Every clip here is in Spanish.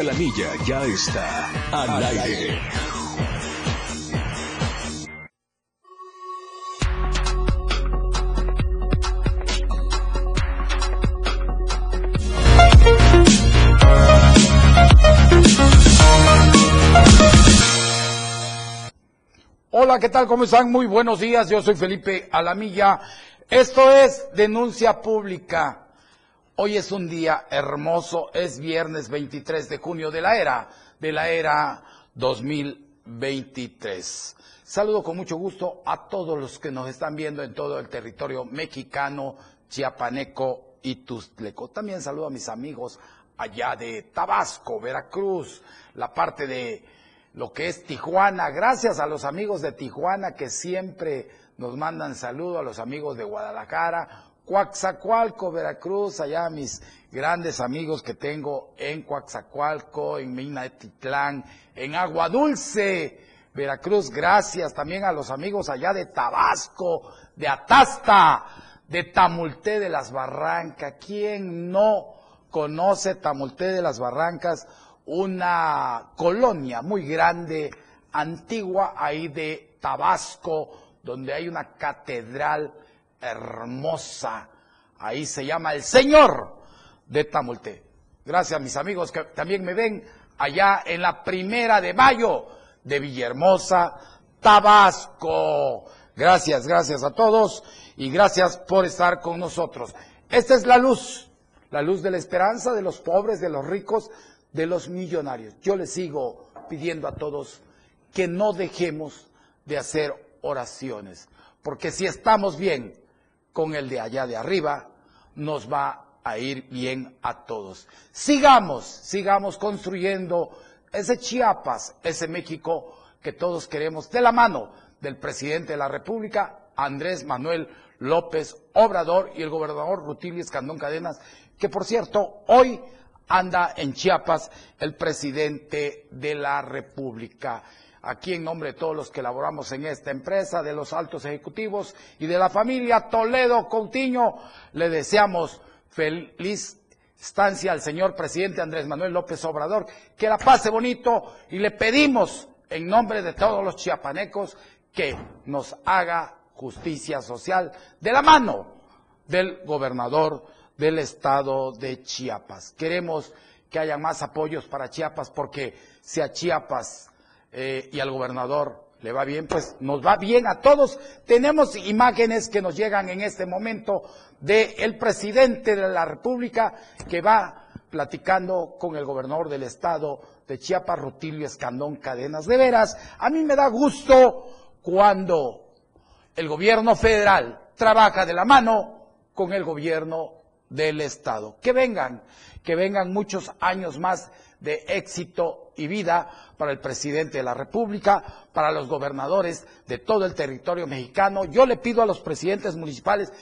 La milla ya está al aire. Hola, ¿qué tal? ¿Cómo están? Muy buenos días. Yo soy Felipe Alamilla. Esto es Denuncia Pública. Hoy es un día hermoso. Es viernes 23 de junio de la era, de la era 2023. Saludo con mucho gusto a todos los que nos están viendo en todo el territorio mexicano, chiapaneco y tustleco. También saludo a mis amigos allá de Tabasco, Veracruz, la parte de lo que es Tijuana. Gracias a los amigos de Tijuana que siempre nos mandan saludos, a los amigos de Guadalajara, Coaxacualco, Veracruz, allá mis grandes amigos que tengo en Coaxacualco, en Minatitlán, en Agua Dulce, Veracruz. Gracias también a los amigos allá de Tabasco, de Atasta, de Tamulté de las Barrancas. ¿Quién no conoce Tamulté de las Barrancas? una colonia muy grande, antigua, ahí de Tabasco, donde hay una catedral hermosa. Ahí se llama el Señor de Tamulté. Gracias mis amigos que también me ven allá en la primera de mayo de Villahermosa, Tabasco. Gracias, gracias a todos y gracias por estar con nosotros. Esta es la luz, la luz de la esperanza de los pobres, de los ricos, de los millonarios. Yo les sigo pidiendo a todos que no dejemos de hacer oraciones, porque si estamos bien con el de allá de arriba, nos va a ir bien a todos. Sigamos, sigamos construyendo ese Chiapas, ese México que todos queremos de la mano del presidente de la República, Andrés Manuel López Obrador y el gobernador Rutilio Escandón Cadenas, que por cierto, hoy anda en Chiapas el presidente de la República. Aquí en nombre de todos los que laboramos en esta empresa, de los altos ejecutivos y de la familia Toledo Coutinho, le deseamos feliz estancia al señor presidente Andrés Manuel López Obrador, que la pase bonito y le pedimos en nombre de todos los chiapanecos que nos haga justicia social de la mano del gobernador del estado de Chiapas. Queremos que haya más apoyos para Chiapas porque si a Chiapas eh, y al gobernador le va bien, pues nos va bien a todos. Tenemos imágenes que nos llegan en este momento del presidente de la República que va platicando con el gobernador del estado de Chiapas, Rutilio Escandón Cadenas. De veras, a mí me da gusto cuando el gobierno federal trabaja de la mano con el gobierno del Estado. Que vengan, que vengan muchos años más de éxito y vida para el presidente de la República, para los gobernadores de todo el territorio mexicano. Yo le pido a los presidentes municipales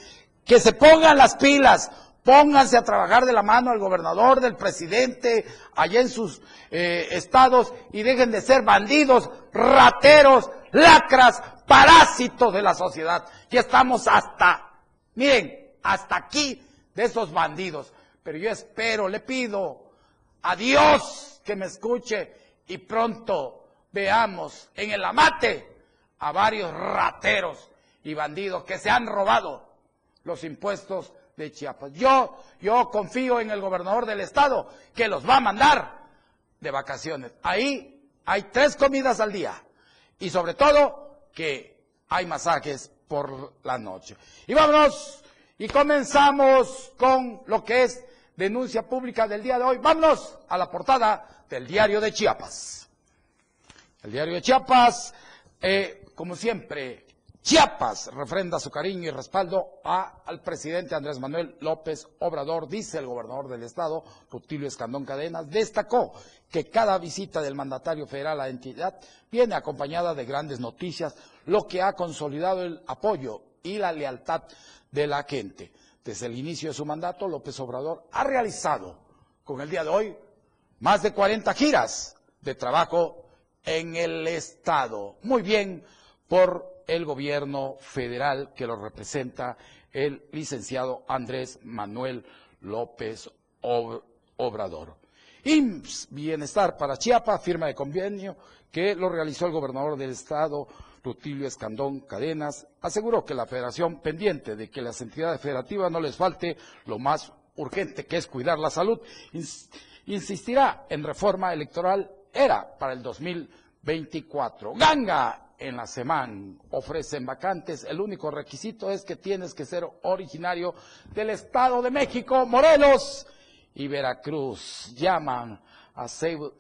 que se pongan las pilas, pónganse a trabajar de la mano al gobernador, del presidente, allá en sus eh, estados y dejen de ser bandidos, rateros, lacras, parásitos de la sociedad. Ya estamos hasta, miren, hasta aquí de esos bandidos. Pero yo espero, le pido a Dios que me escuche y pronto veamos en el amate a varios rateros y bandidos que se han robado los impuestos de Chiapas. Yo, yo confío en el gobernador del estado que los va a mandar de vacaciones. Ahí hay tres comidas al día y sobre todo que hay masajes por la noche. Y vámonos y comenzamos con lo que es denuncia pública del día de hoy. Vámonos a la portada del diario de Chiapas. El diario de Chiapas, eh, como siempre, Chiapas refrenda su cariño y respaldo al presidente Andrés Manuel López Obrador, dice el gobernador del estado, Rutilio Escandón Cadenas, destacó que cada visita del mandatario federal a la entidad viene acompañada de grandes noticias, lo que ha consolidado el apoyo y la lealtad de la gente. Desde el inicio de su mandato, López Obrador ha realizado con el día de hoy más de 40 giras de trabajo en el Estado. Muy bien por el gobierno federal que lo representa el licenciado Andrés Manuel López Obrador. IMSS Bienestar para Chiapas, firma de convenio que lo realizó el gobernador del estado, Rutilio Escandón Cadenas, aseguró que la federación, pendiente de que las entidades federativas no les falte lo más urgente, que es cuidar la salud, insistirá en reforma electoral, era para el 2024. Ganga en la semana ofrecen vacantes, el único requisito es que tienes que ser originario del Estado de México, Morelos y Veracruz. Llaman a Pseudo,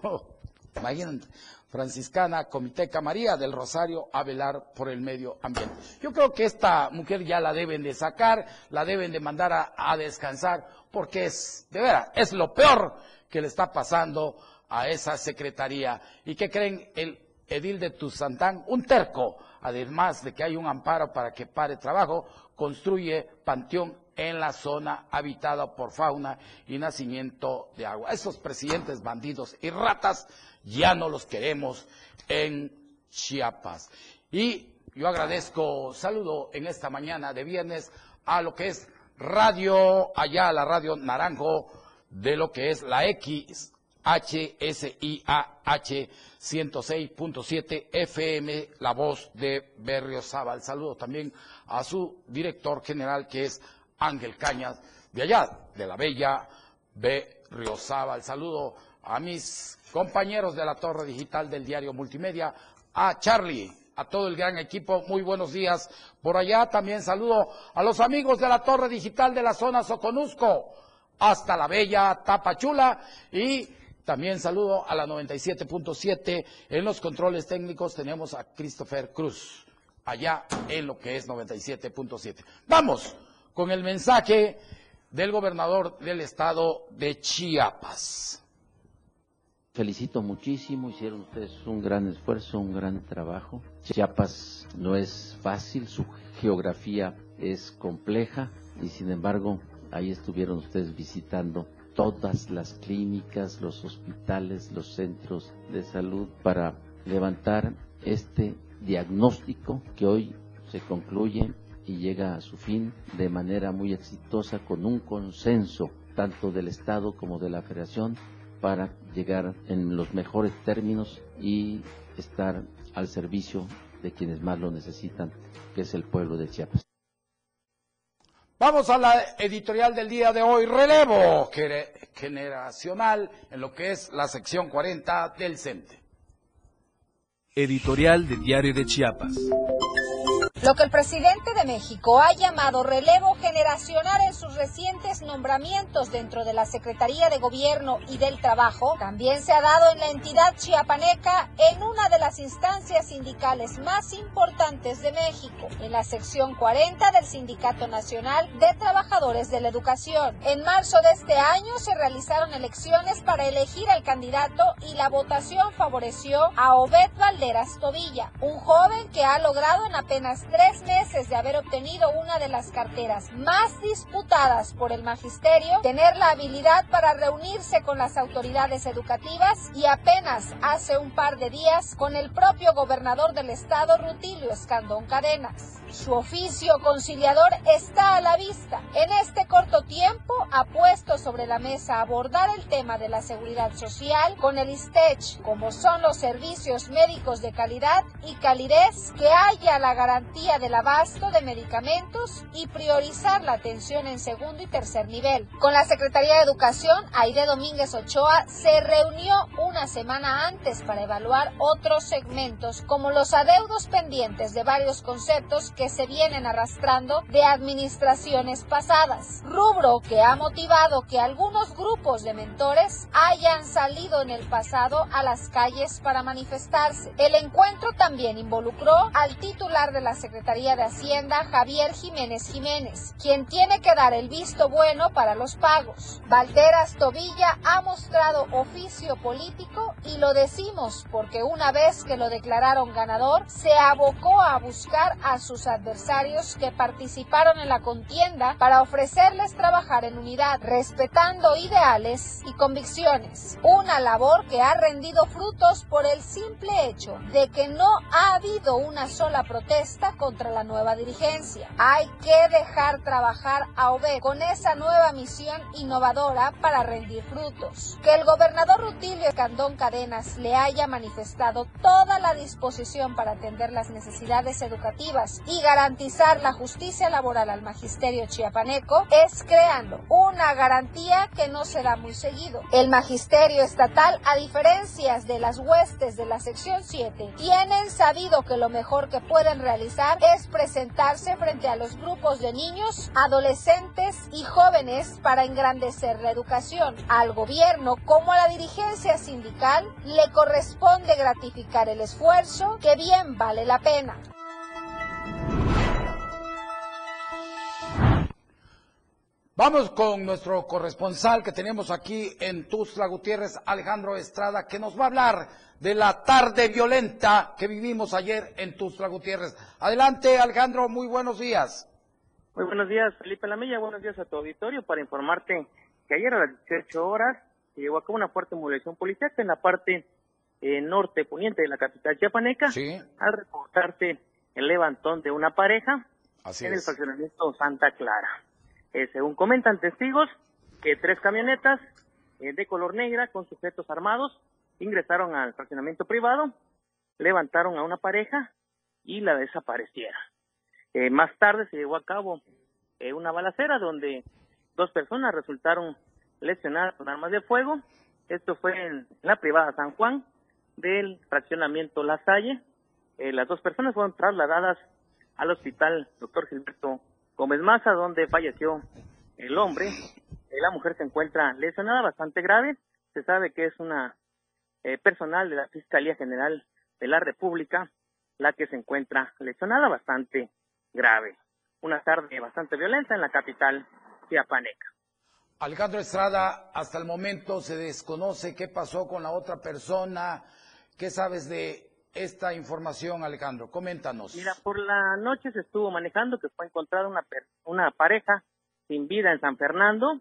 imagínate, franciscana Comiteca María del Rosario a velar por el medio ambiente. Yo creo que esta mujer ya la deben de sacar, la deben de mandar a, descansar, porque es, de veras, es lo peor que le está pasando a esa secretaría. ¿Y qué creen? El edil de Tuzantán, un terco, además de que hay un amparo para que pare trabajo, construye panteón en la zona habitada por fauna y nacimiento de agua. Esos presidentes bandidos y ratas ya no los queremos en Chiapas. Y yo agradezco, saludo en esta mañana de viernes a lo que es radio, allá la radio Naranjo, de lo que es la X HSIAH 106.7 FM, la voz de Berriozábal. Saludo también a su director general que es Ángel Cañas, de allá, de la bella Berriozábal. Saludo a mis compañeros de la Torre Digital del Diario Multimedia, a Charlie, a todo el gran equipo, muy buenos días. Por allá también saludo a los amigos de la Torre Digital de la zona Soconusco, hasta la bella Tapachula y también saludo a la 97.7. En los controles técnicos tenemos a Christopher Cruz, allá en lo que es 97.7. Vamos con el mensaje del gobernador del estado de Chiapas. Felicito muchísimo, hicieron ustedes un gran esfuerzo, un gran trabajo. Chiapas no es fácil, su geografía es compleja y sin embargo ahí estuvieron ustedes visitando todas las clínicas, los hospitales, los centros de salud para levantar este diagnóstico que hoy se concluye y llega a su fin de manera muy exitosa con un consenso tanto del Estado como de la Federación para llegar en los mejores términos y estar al servicio de quienes más lo necesitan, que es el pueblo de Chiapas. Vamos a la editorial del día de hoy, relevo generacional en lo que es la sección 40 del CENTE. Editorial de Diario de Chiapas. Lo que el presidente de México ha llamado relevo generacional en sus recientes nombramientos dentro de la Secretaría de Gobierno y del Trabajo también se ha dado en la entidad chiapaneca en una de las instancias sindicales más importantes de México, en la sección 40 del Sindicato Nacional de Trabajadores de la Educación. En marzo de este año se realizaron elecciones para elegir al candidato y la votación favoreció a Obed Valderas Tobilla, un joven que ha logrado en apenas tres meses de haber obtenido una de las carteras más disputadas por el magisterio, tener la habilidad para reunirse con las autoridades educativas y apenas hace un par de días con el propio gobernador del estado, Rutilio Escandón Cadenas. Su oficio conciliador está a la vista. En este corto tiempo ha puesto sobre la mesa abordar el tema de la seguridad social con el ISTECH, como son los servicios médicos de calidad y calidez, que haya la garantía del abasto de medicamentos y priorizar la atención en segundo y tercer nivel. Con la Secretaría de Educación, Aide Domínguez Ochoa se reunió una semana antes para evaluar otros segmentos como los adeudos pendientes de varios conceptos que se vienen arrastrando de administraciones pasadas, rubro que ha motivado que algunos grupos de mentores hayan salido en el pasado a las calles para manifestarse. El encuentro también involucró al titular de la Secretaría de Hacienda, Javier Jiménez Jiménez, quien tiene que dar el visto bueno para los pagos. Valderas Tobilla ha mostrado oficio político y lo decimos porque una vez que lo declararon ganador, se abocó a buscar a sus adversarios que participaron en la contienda para ofrecerles trabajar en unidad, respetando ideales y convicciones. Una labor que ha rendido frutos por el simple hecho de que no ha habido una sola protesta contra la nueva dirigencia. Hay que dejar trabajar a OVE con esa nueva misión innovadora para rendir frutos. Que el gobernador Rutilio Candón Cadenas le haya manifestado toda la disposición para atender las necesidades educativas y garantizar la justicia laboral al magisterio chiapaneco es creando una garantía que no se da muy seguido. El magisterio estatal, a diferencia de las huestes de la sección 7, tienen sabido que lo mejor que pueden realizar es presentarse frente a los grupos de niños, adolescentes y jóvenes para engrandecer la educación. Al gobierno como a la dirigencia sindical le corresponde gratificar el esfuerzo que bien vale la pena. Vamos con nuestro corresponsal que tenemos aquí en Tuzla Gutiérrez, Alejandro Estrada, que nos va a hablar de la tarde violenta que vivimos ayer en Tuzla Gutiérrez. Adelante, Alejandro, muy buenos días. Muy buenos días, Felipe Lamilla, buenos días a tu auditorio para informarte que ayer a las 18 horas se llevó a cabo una fuerte movilización policial en la parte eh, norte poniente de la capital chiapaneca Sí. al reportarse el levantón de una pareja Así en el es. fraccionamiento Santa Clara. Eh, según comentan testigos, que tres camionetas eh, de color negra con sujetos armados ingresaron al fraccionamiento privado, levantaron a una pareja y la desaparecieron. Eh, más tarde se llevó a cabo una balacera donde dos personas resultaron lesionadas con armas de fuego. Esto fue en la privada San Juan del fraccionamiento La Salle. Las dos personas fueron trasladadas al hospital doctor Gilberto Gómez Maza, donde falleció el hombre. Eh, la mujer se encuentra lesionada bastante grave. Se sabe que es una eh, personal de la Fiscalía General de la República la que se encuentra lesionada bastante grave. Una tarde bastante violenta en la capital chiapaneca. Alejandro Estrada, hasta el momento se desconoce qué pasó con la otra persona. ¿Qué sabes de esta información, Alejandro? Coméntanos. Mira, por la noche se estuvo manejando que fue encontrada una, pareja sin vida en San Fernando.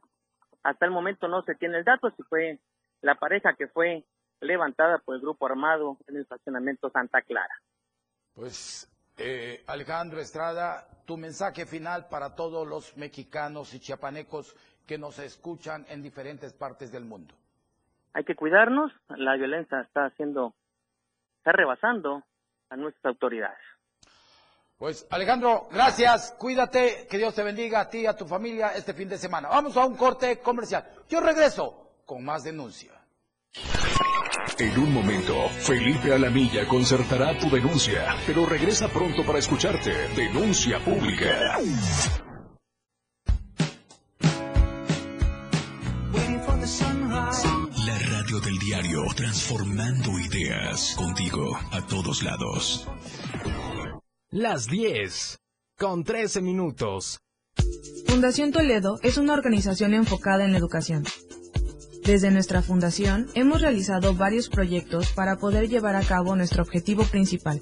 Hasta el momento no se tiene el dato si fue la pareja que fue levantada por el grupo armado en el estacionamiento Santa Clara. Pues, eh, Alejandro Estrada, tu mensaje final para todos los mexicanos y chiapanecos que nos escuchan en diferentes partes del mundo. Hay que cuidarnos, la violencia está haciendo, está rebasando a nuestras autoridades. Pues, Alejandro, gracias, cuídate, que Dios te bendiga a ti y a tu familia este fin de semana. Vamos a un corte comercial. Yo regreso con más denuncia. En un momento, Felipe Alamilla concertará tu denuncia, pero regresa pronto para escucharte. Denuncia pública. Transformando ideas contigo a todos lados. Las 10 con 13 minutos. Fundación Toledo es una organización enfocada en la educación. Desde nuestra fundación hemos realizado varios proyectos para poder llevar a cabo nuestro objetivo principal,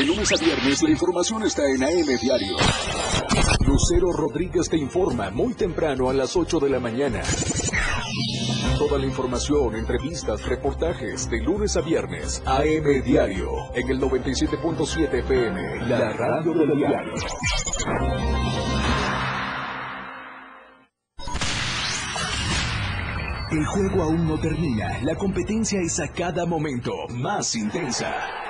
De lunes a viernes la información está en AM Diario. Lucero Rodríguez te informa muy temprano a las 8 de la mañana. Toda la información, entrevistas, reportajes de lunes a viernes. AM Diario en el 97.7 FM, la radio del diario. El juego aún no termina, la competencia es a cada momento más intensa.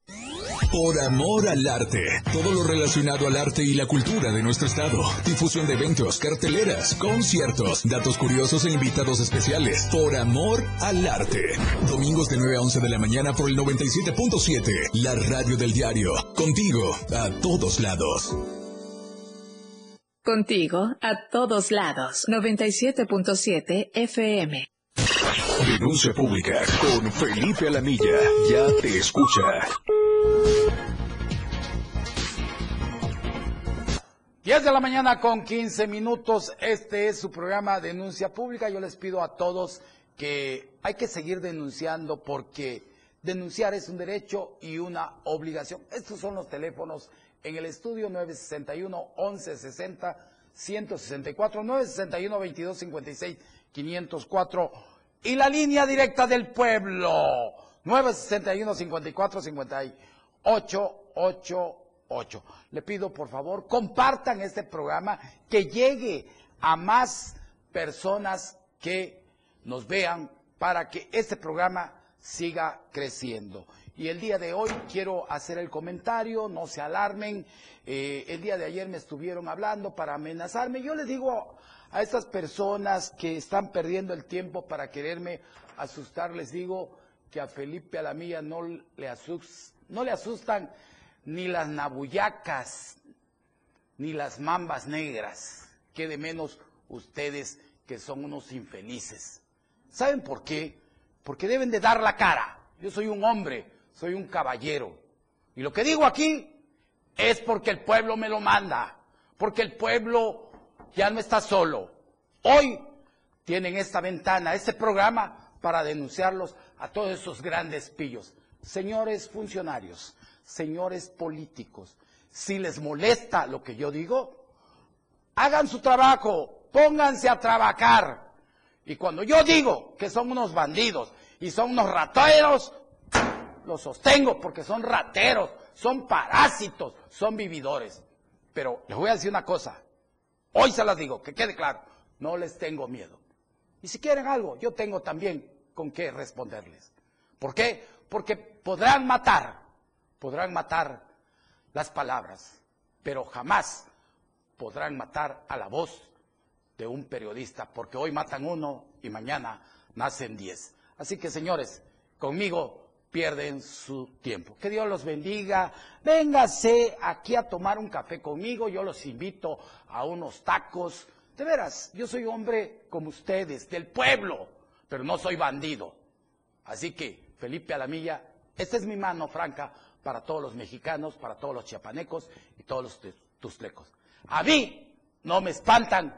Por amor al arte. Todo lo relacionado al arte y la cultura de nuestro estado. Difusión de eventos, carteleras, conciertos, datos curiosos e invitados especiales. Por amor al arte. Domingos de 9 a 11 de la mañana por el 97.7. La radio del diario. Contigo, a todos lados. Contigo, a todos lados. 97.7 FM. Denuncia pública con Felipe Alamilla. Ya te escucha. 10 de la mañana con 15 minutos. Este es su programa Denuncia Pública. Yo les pido a todos que hay que seguir denunciando porque denunciar es un derecho y una obligación. Estos son los teléfonos en el estudio 961 1160 164 961 2256 504 y la línea directa del pueblo 961 54 58 8. Le pido por favor, compartan este programa, que llegue a más personas que nos vean para que este programa siga creciendo. Y el día de hoy quiero hacer el comentario, no se alarmen. Eh, el día de ayer me estuvieron hablando para amenazarme. Yo les digo a estas personas que están perdiendo el tiempo para quererme asustar, les digo que a Felipe Alamilla no le, no le asustan ni las nabuyacas, ni las mambas negras, que de menos ustedes que son unos infelices. ¿Saben por qué? Porque deben de dar la cara. Yo soy un hombre, soy un caballero. Y lo que digo aquí es porque el pueblo me lo manda, porque el pueblo ya no está solo. Hoy tienen esta ventana, este programa para denunciarlos a todos esos grandes pillos. Señores funcionarios, señores políticos, si les molesta lo que yo digo, hagan su trabajo, pónganse a trabajar. Y cuando yo digo que son unos bandidos y son unos rateros, los sostengo porque son rateros, son parásitos, son vividores. Pero les voy a decir una cosa, hoy se las digo, que quede claro, no les tengo miedo. Y si quieren algo, yo tengo también con qué responderles. ¿Por qué? Porque podrán matar, podrán matar las palabras, pero jamás podrán matar a la voz de un periodista, porque hoy matan uno y mañana nacen diez. Así que, señores, conmigo pierden su tiempo. Que Dios los bendiga. Véngase aquí a tomar un café conmigo. Yo los invito a unos tacos. De veras, yo soy hombre como ustedes, del pueblo, pero no soy bandido. Así que, Felipe Alamilla, esta es mi mano franca para todos los mexicanos, para todos los chiapanecos y todos los tustlecos. A mí no me espantan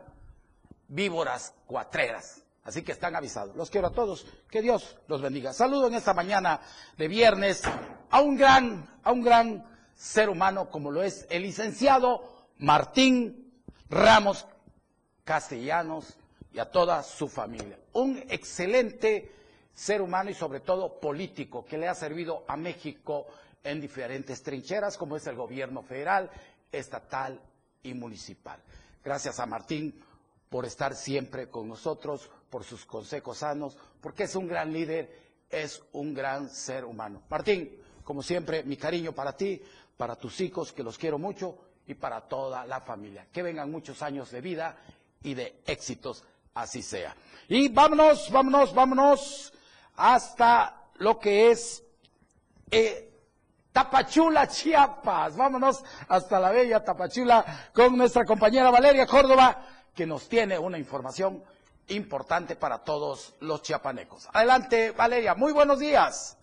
víboras cuatreras. Así que están avisados. Los quiero a todos. Que Dios los bendiga. Saludo en esta mañana de viernes a un gran, a un gran ser humano como lo es el licenciado Martín Ramos Castellanos y a toda su familia. Un excelente ser humano y sobre todo político que le ha servido a México en diferentes trincheras, como es el gobierno federal, estatal y municipal. Gracias a Martín por estar siempre con nosotros, por sus consejos sanos, porque es un gran líder, es un gran ser humano. Martín, como siempre, mi cariño para ti, para tus hijos, que los quiero mucho, y para toda la familia. Que vengan muchos años de vida y de éxitos, así sea. Y vámonos, vámonos, vámonos hasta lo que es eh, Tapachula, Chiapas. Vámonos hasta la bella Tapachula con nuestra compañera Valeria Córdoba, que nos tiene una información importante para todos los chiapanecos. Adelante, Valeria. Muy buenos días.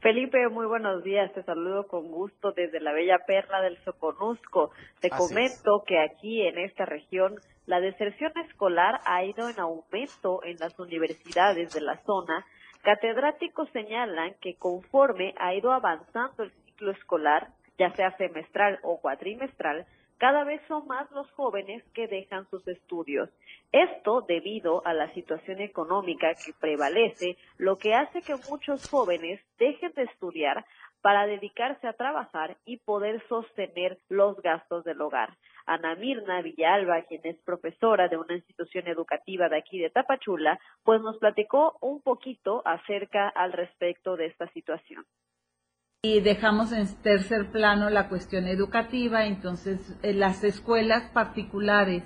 Felipe, muy buenos días. Te saludo con gusto desde la bella perla del Soconusco. Te comento que aquí en esta región la deserción escolar ha ido en aumento en las universidades de la zona Catedráticos señalan que conforme ha ido avanzando el ciclo escolar, ya sea semestral o cuatrimestral, cada vez son más los jóvenes que dejan sus estudios. Esto debido a la situación económica que prevalece, lo que hace que muchos jóvenes dejen de estudiar para dedicarse a trabajar y poder sostener los gastos del hogar. Ana Mirna Villalba, quien es profesora de una institución educativa de aquí de Tapachula, pues nos platicó un poquito acerca al respecto de esta situación. Y dejamos en tercer plano la cuestión educativa, entonces en las escuelas particulares,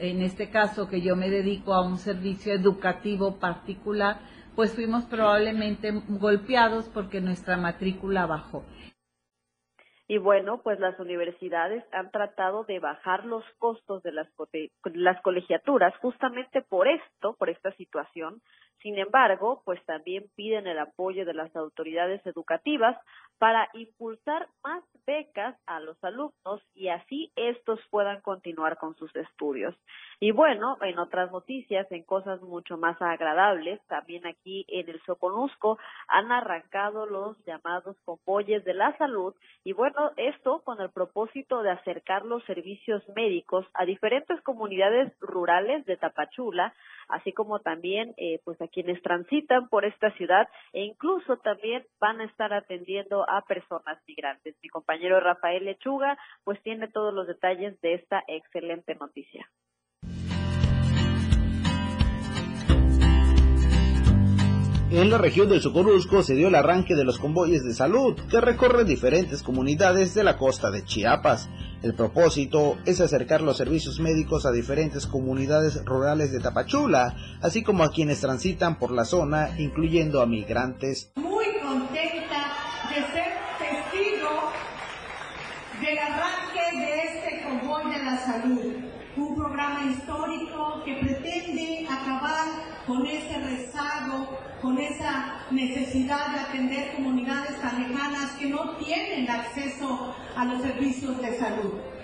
en este caso que yo me dedico a un servicio educativo particular, pues fuimos probablemente golpeados porque nuestra matrícula bajó. Y bueno, pues las universidades han tratado de bajar los costos de las, las colegiaturas justamente por esto, por esta situación. Sin embargo, pues también piden el apoyo de las autoridades educativas para impulsar más becas a los alumnos y así estos puedan continuar con sus estudios. Y bueno, en otras noticias, en cosas mucho más agradables, también aquí en el Soconusco han arrancado los llamados convoyes de la salud y bueno, esto con el propósito de acercar los servicios médicos a diferentes comunidades rurales de Tapachula, así como también eh, pues a quienes transitan por esta ciudad e incluso también van a estar atendiendo a personas migrantes. Mi compañero Rafael Lechuga pues tiene todos los detalles de esta excelente noticia. En la región del Socorusco se dio el arranque de los convoyes de salud que recorren diferentes comunidades de la costa de Chiapas. El propósito es acercar los servicios médicos a diferentes comunidades rurales de Tapachula, así como a quienes transitan por la zona, incluyendo a migrantes. Muy contenta de ser testigo del arranque de este convoy de la salud, un programa histórico que pretende acabar con ese rezago con esa necesidad de atender comunidades tan lejanas que no tienen acceso a los servicios de salud.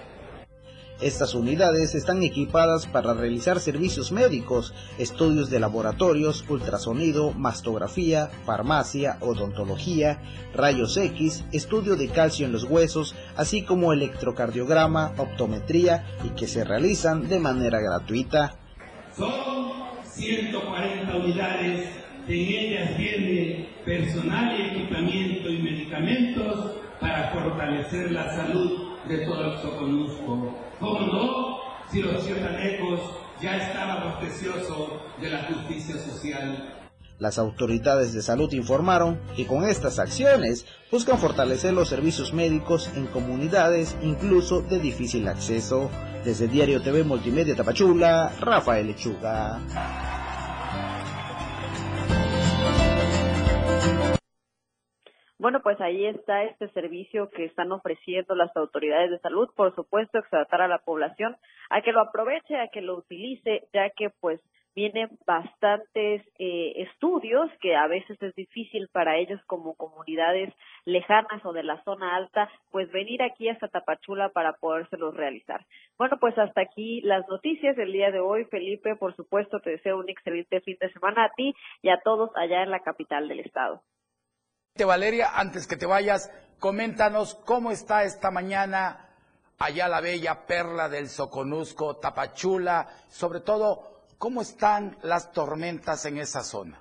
Estas unidades están equipadas para realizar servicios médicos, estudios de laboratorios, ultrasonido, mastografía, farmacia, odontología, rayos X, estudio de calcio en los huesos, así como electrocardiograma, optometría y que se realizan de manera gratuita. Son 140 unidades en ellas viene personal y equipamiento y medicamentos para fortalecer la salud de todo el Soconusco. ¿Cómo no? Si los ciudadanecos ya estábamos deseosos de la justicia social. Las autoridades de salud informaron que con estas acciones buscan fortalecer los servicios médicos en comunidades incluso de difícil acceso. Desde Diario TV Multimedia Tapachula, Rafael Lechuga. Bueno, pues ahí está este servicio que están ofreciendo las autoridades de salud. Por supuesto, exhortar a la población a que lo aproveche, a que lo utilice, ya que pues vienen bastantes eh, estudios que a veces es difícil para ellos como comunidades lejanas o de la zona alta, pues venir aquí hasta Tapachula para podérselos realizar. Bueno, pues hasta aquí las noticias del día de hoy. Felipe, por supuesto, te deseo un excelente fin de semana a ti y a todos allá en la capital del estado. Valeria, antes que te vayas, coméntanos cómo está esta mañana allá la bella perla del Soconusco, Tapachula, sobre todo, cómo están las tormentas en esa zona.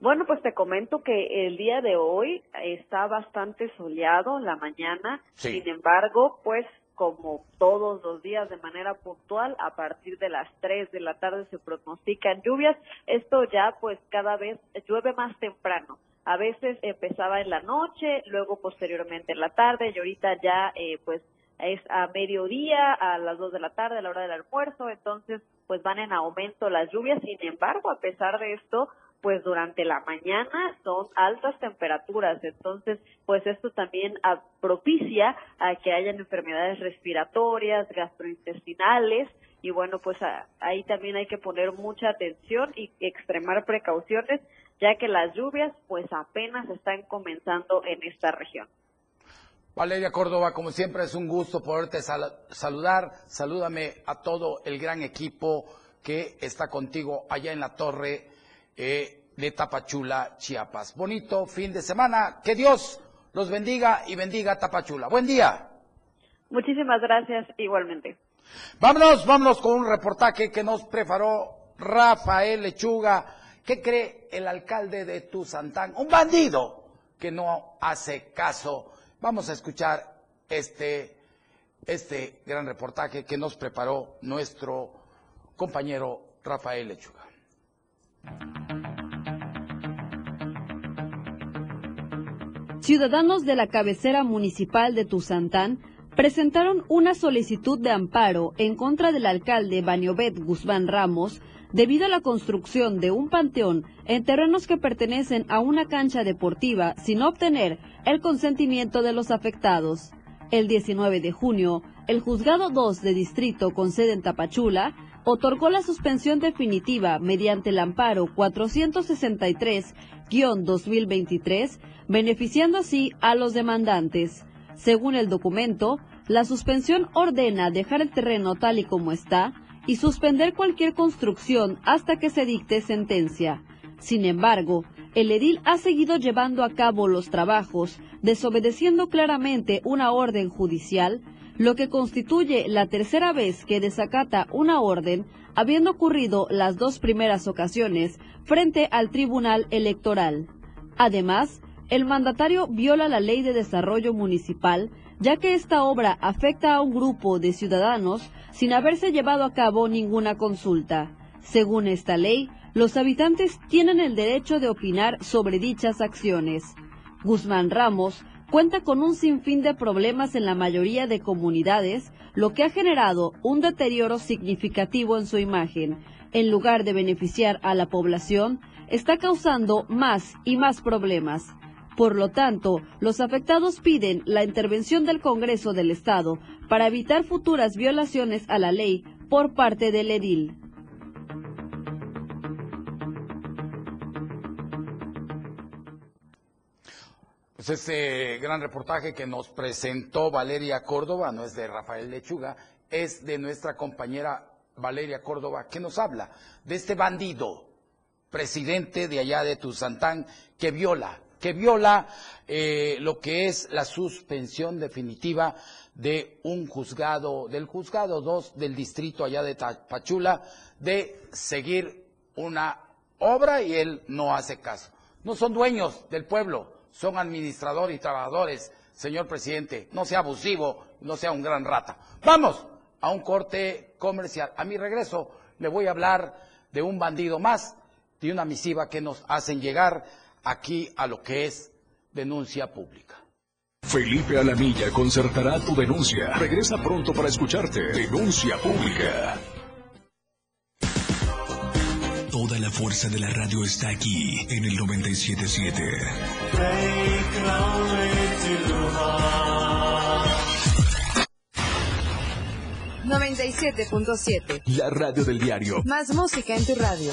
Bueno, pues te comento que el día de hoy está bastante soleado la mañana, sin embargo, pues como todos los días de manera puntual, a partir de las 3 de la tarde se pronostican lluvias. Esto ya pues cada vez llueve más temprano. A veces empezaba en la noche, luego posteriormente en la tarde y ahorita ya eh, pues es a mediodía, a las 2 de la tarde, a la hora del almuerzo, entonces pues van en aumento las lluvias. Sin embargo, a pesar de esto, pues durante la mañana son altas temperaturas, entonces pues esto también propicia a que hayan enfermedades respiratorias, gastrointestinales. Y bueno, pues ahí también hay que poner mucha atención y extremar precauciones ya que las lluvias pues apenas están comenzando en esta región. Valeria Córdoba, como siempre es un gusto poderte saludar. Salúdame a todo el gran equipo que está contigo allá en la torre eh, de Tapachula, Chiapas. Bonito fin de semana. Que Dios los bendiga y bendiga a Tapachula. Buen día. Muchísimas gracias, igualmente. Vámonos, vámonos con un reportaje que nos preparó Rafael Lechuga. ¿Qué cree el alcalde de Tuzantán? Un bandido que no hace caso. Vamos a escuchar este, este gran reportaje que nos preparó nuestro compañero Rafael Lechuga. Ciudadanos de la cabecera municipal de Tuzantán presentaron una solicitud de amparo en contra del alcalde Baniobet Guzmán Ramos debido a la construcción de un panteón en terrenos que pertenecen a una cancha deportiva sin obtener el consentimiento de los afectados. El 19 de junio, el Juzgado 2 de Distrito con sede en Tapachula otorgó la suspensión definitiva mediante el amparo 463-2023, beneficiando así a los demandantes. Según el documento, la suspensión ordena dejar el terreno tal y como está y suspender cualquier construcción hasta que se dicte sentencia. Sin embargo, el edil ha seguido llevando a cabo los trabajos, desobedeciendo claramente una orden judicial, lo que constituye la tercera vez que desacata una orden, habiendo ocurrido las dos primeras ocasiones frente al Tribunal Electoral. Además, el mandatario viola la Ley de Desarrollo Municipal, ya que esta obra afecta a un grupo de ciudadanos sin haberse llevado a cabo ninguna consulta. Según esta ley, los habitantes tienen el derecho de opinar sobre dichas acciones. Guzmán Ramos cuenta con un sinfín de problemas en la mayoría de comunidades, lo que ha generado un deterioro significativo en su imagen. En lugar de beneficiar a la población, está causando más y más problemas. Por lo tanto, los afectados piden la intervención del Congreso del Estado para evitar futuras violaciones a la ley por parte del edil. Este gran reportaje que nos presentó Valeria Córdoba, no es de Rafael Lechuga, es de nuestra compañera Valeria Córdoba, que nos habla de este bandido, presidente de allá de Tuzantán, que viola que viola eh, lo que es la suspensión definitiva de un juzgado, del juzgado 2 del distrito allá de Tapachula, de seguir una obra y él no hace caso. No son dueños del pueblo, son administradores y trabajadores, señor presidente. No sea abusivo, no sea un gran rata. Vamos a un corte comercial. A mi regreso le voy a hablar de un bandido más, de una misiva que nos hacen llegar aquí a lo que es denuncia pública. Felipe Alamilla concertará tu denuncia. Regresa pronto para escucharte. Denuncia pública. Toda la fuerza de la radio está aquí en el 977. 97.7. La radio del diario. Más música en tu radio.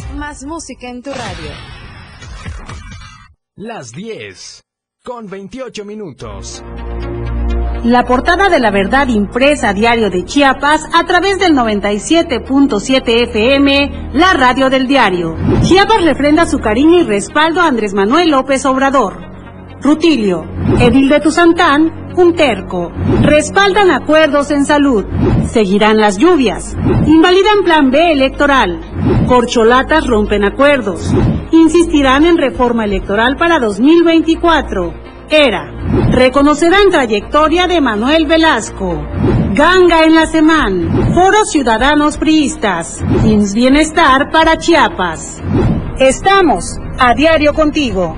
Más música en tu radio. Las 10 con 28 minutos. La portada de la verdad impresa a diario de Chiapas a través del 97.7 FM, la radio del diario. Chiapas refrenda su cariño y respaldo a Andrés Manuel López Obrador. Rutilio, Edil de Tuzantán, un terco. Respaldan acuerdos en salud. Seguirán las lluvias. Invalidan plan B electoral. Corcholatas rompen acuerdos. Insistirán en reforma electoral para 2024 era. Reconocerán trayectoria de Manuel Velasco. Ganga en la semana. Foro Ciudadanos Priistas. Ins Bienestar para Chiapas. Estamos a diario contigo.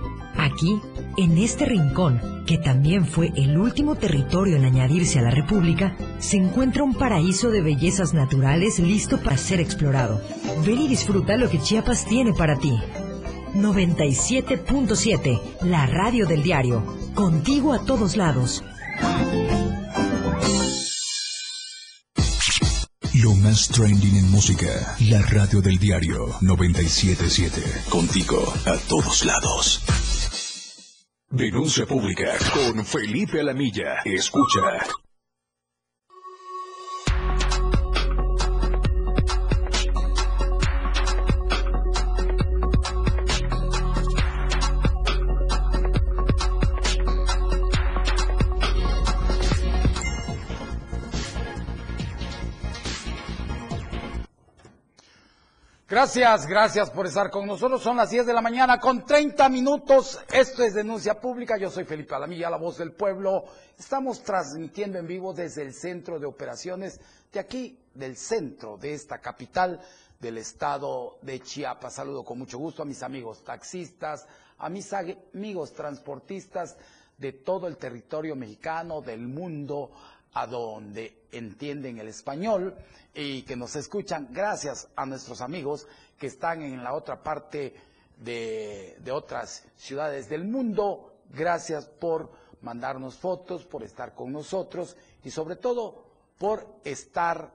Aquí, en este rincón, que también fue el último territorio en añadirse a la República, se encuentra un paraíso de bellezas naturales listo para ser explorado. Ven y disfruta lo que Chiapas tiene para ti. 97.7, la radio del diario. Contigo a todos lados. Lo más trending en música. La radio del diario 977. Contigo a todos lados. Denuncia pública con Felipe Alamilla. Escucha. Gracias, gracias por estar con nosotros. Son las 10 de la mañana con 30 minutos. Esto es Denuncia Pública. Yo soy Felipe Alamilla, la voz del pueblo. Estamos transmitiendo en vivo desde el centro de operaciones de aquí, del centro de esta capital del estado de Chiapas. Saludo con mucho gusto a mis amigos taxistas, a mis amigos transportistas de todo el territorio mexicano, del mundo, a donde entienden el español y que nos escuchan gracias a nuestros amigos que están en la otra parte de, otras ciudades del mundo. Gracias por mandarnos fotos, por estar con nosotros y sobre todo por estar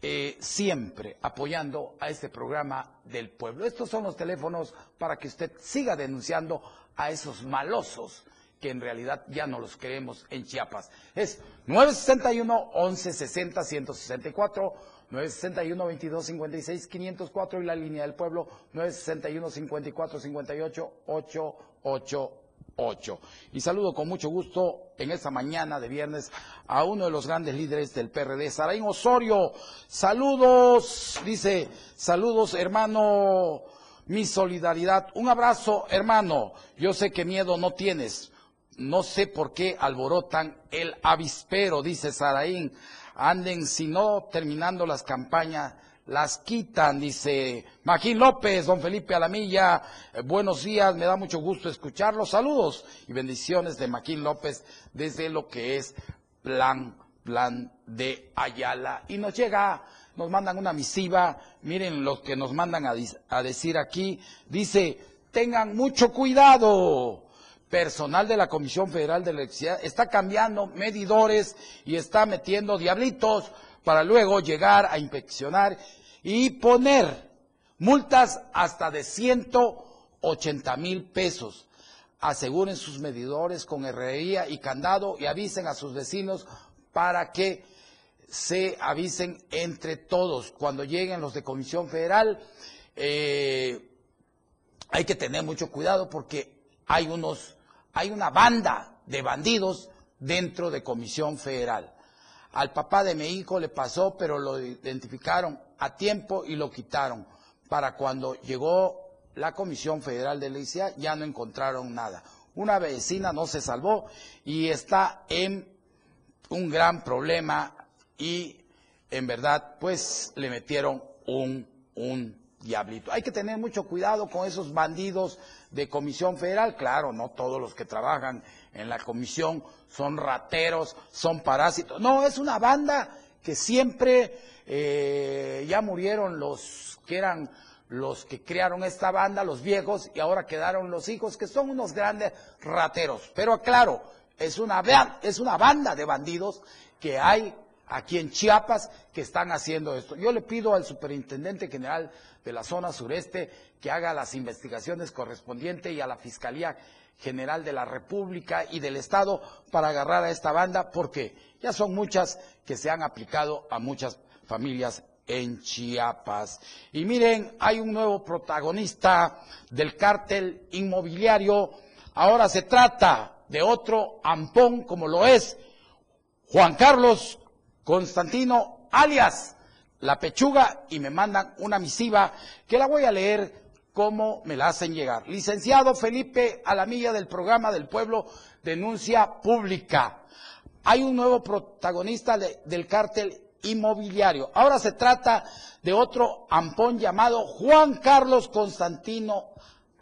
eh, siempre apoyando a este programa del pueblo. Estos son los teléfonos para que usted siga denunciando a esos malosos que en realidad ya no los queremos en Chiapas. Es 961 1160 164 961 2256 504 y la línea del pueblo 961 54 58 888. Y saludo con mucho gusto en esta mañana de viernes a uno de los grandes líderes del PRD, Saraín Osorio. Saludos, dice, saludos hermano, mi solidaridad. Un abrazo hermano, yo sé que miedo no tienes no sé por qué alborotan el avispero, dice Saraín. Anden, si no, terminando las campañas, las quitan, dice Maquín López, don Felipe Alamilla. Eh, buenos días, me da mucho gusto escucharlos. Saludos y bendiciones de Maquín López desde lo que es Plan, Plan de Ayala. Y nos llega, nos mandan una misiva, miren lo que nos mandan a decir aquí. Dice, tengan mucho cuidado personal de la Comisión Federal de Electricidad está cambiando medidores y está metiendo diablitos para luego llegar a inspeccionar y poner multas hasta de 180 mil pesos. Aseguren sus medidores con herrería y candado y avisen a sus vecinos para que se avisen entre todos. Cuando lleguen los de Comisión Federal, eh, hay que tener mucho cuidado porque hay unos hay una banda de bandidos dentro de Comisión Federal. Al papá de mi hijo le pasó, pero lo identificaron a tiempo y lo quitaron. Para cuando llegó la Comisión Federal de Electricidad ya no encontraron nada. Una vecina no se salvó y está en un gran problema y en verdad pues le metieron un, un diablito. Hay que tener mucho cuidado con esos bandidos de Comisión Federal. Claro, no todos los que trabajan en la comisión son rateros, son parásitos. No, es una banda que siempre eh, ya murieron los que eran los que crearon esta banda, los viejos, y ahora quedaron los hijos, que son unos grandes rateros. Pero claro, es una, es una banda de bandidos que hay aquí en Chiapas que están haciendo esto. Yo le pido al superintendente general de la zona sureste que haga las investigaciones correspondientes y a la Fiscalía General de la República y del Estado para agarrar a esta banda porque ya son muchas que se han aplicado a muchas familias en Chiapas. Y miren, hay un nuevo protagonista del cártel inmobiliario. Ahora se trata de otro ampón como lo es Juan Carlos Constantino, alias La Pechuga, y me mandan una misiva que la voy a leer como me la hacen llegar. Licenciado Felipe Alamilla del programa del pueblo Denuncia Pública. Hay un nuevo protagonista del cártel inmobiliario. Ahora se trata de otro ampón llamado Juan Carlos Constantino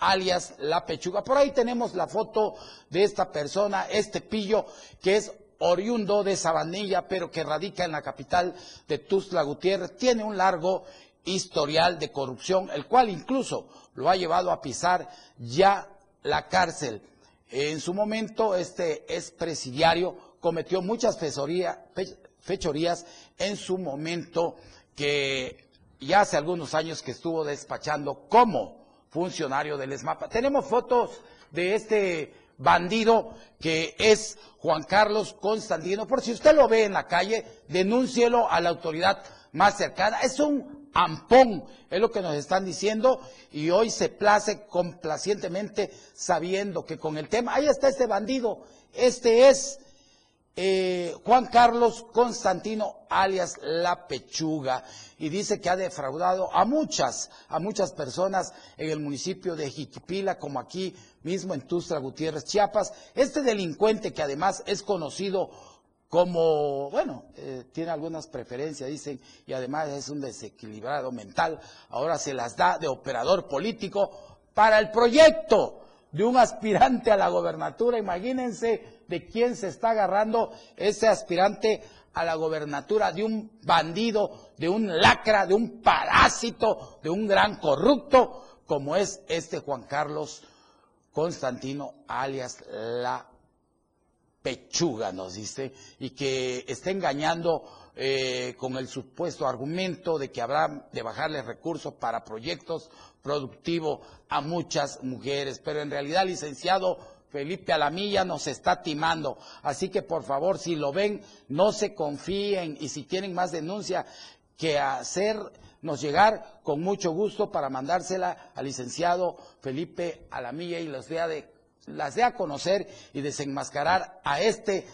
alias La Pechuga. Por ahí tenemos la foto de esta persona, este pillo, que es oriundo de Sabanilla, pero que radica en la capital de Tuzla Gutiérrez. Tiene un largo historial de corrupción, el cual incluso lo ha llevado a pisar ya la cárcel. En su momento, este expresidiario cometió muchas fechorías en su momento que ya hace algunos años que estuvo despachando como funcionario del ESMAPA. Tenemos fotos de este bandido que es Juan Carlos Constantino. Por si usted lo ve en la calle, denúncielo a la autoridad más cercana. Es un ampón, es lo que nos están diciendo, y hoy se place complacientemente sabiendo que con el tema, ahí está este bandido, este es eh, Juan Carlos Constantino, alias La Pechuga, y dice que ha defraudado a muchas, a muchas personas en el municipio de Jiquipila, como aquí mismo en Tustra Gutiérrez, Chiapas. Este delincuente que además es conocido como, bueno, eh, tiene algunas preferencias, dicen, y además es un desequilibrado mental, ahora se las da de operador político para el proyecto de un aspirante a la gobernatura. Imagínense de quién se está agarrando ese aspirante a la gobernatura, de un bandido, de un lacra, de un parásito, de un gran corrupto, como es este Juan Carlos Constantino, alias La Pechuga, nos dice, y que está engañando eh, con el supuesto argumento de que habrá de bajarle recursos para proyectos productivos a muchas mujeres. Pero en realidad, licenciado Felipe Alamilla nos está timando. Así que por favor, si lo ven, no se confíen y si tienen más denuncia que hacernos llegar con mucho gusto para mandársela al licenciado Felipe Alamilla y las dé a conocer y desenmascarar a este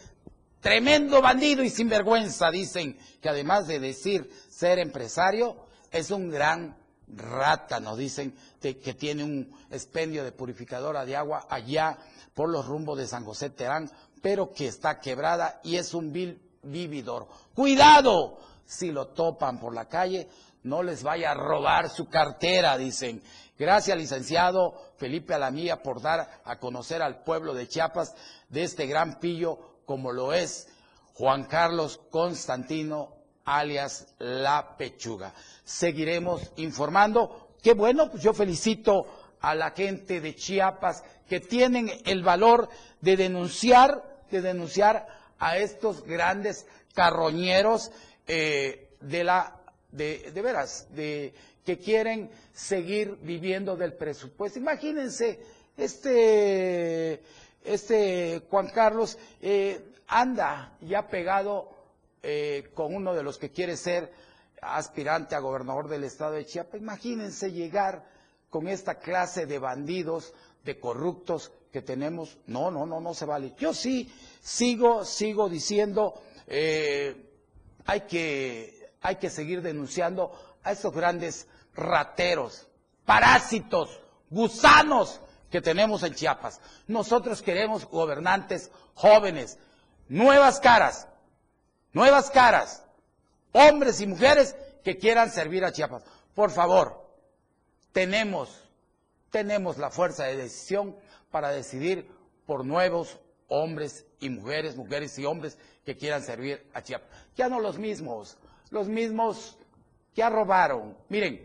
tremendo bandido y sinvergüenza, dicen, que además de decir ser empresario, es un gran rata, nos dicen, que tiene un expendio de purificadora de agua allá por los rumbos de San José Terán, pero que está quebrada y es un vil vividor. Cuidado, si lo topan por la calle, no les vaya a robar su cartera, dicen. Gracias, licenciado Felipe Alamía, por dar a conocer al pueblo de Chiapas de este gran pillo como lo es Juan Carlos Constantino, alias La Pechuga. Seguiremos informando. Qué bueno, pues yo felicito a la gente de Chiapas que tienen el valor de denunciar, de denunciar a estos grandes carroñeros eh, de la, de, de veras, de que quieren seguir viviendo del presupuesto. Imagínense, este, este Juan Carlos eh, anda ya pegado eh, con uno de los que quiere ser aspirante a gobernador del estado de Chiapas. Imagínense llegar con esta clase de bandidos de corruptos que tenemos. No, no, no, no se vale. Yo sí sigo, sigo diciendo, eh, hay, que, hay que seguir denunciando a estos grandes rateros, parásitos, gusanos que tenemos en Chiapas. Nosotros queremos gobernantes jóvenes, nuevas caras, nuevas caras, hombres y mujeres que quieran servir a Chiapas. Por favor, tenemos tenemos la fuerza de decisión para decidir por nuevos hombres y mujeres, mujeres y hombres que quieran servir a Chiapas. Ya no los mismos, los mismos que robaron. Miren,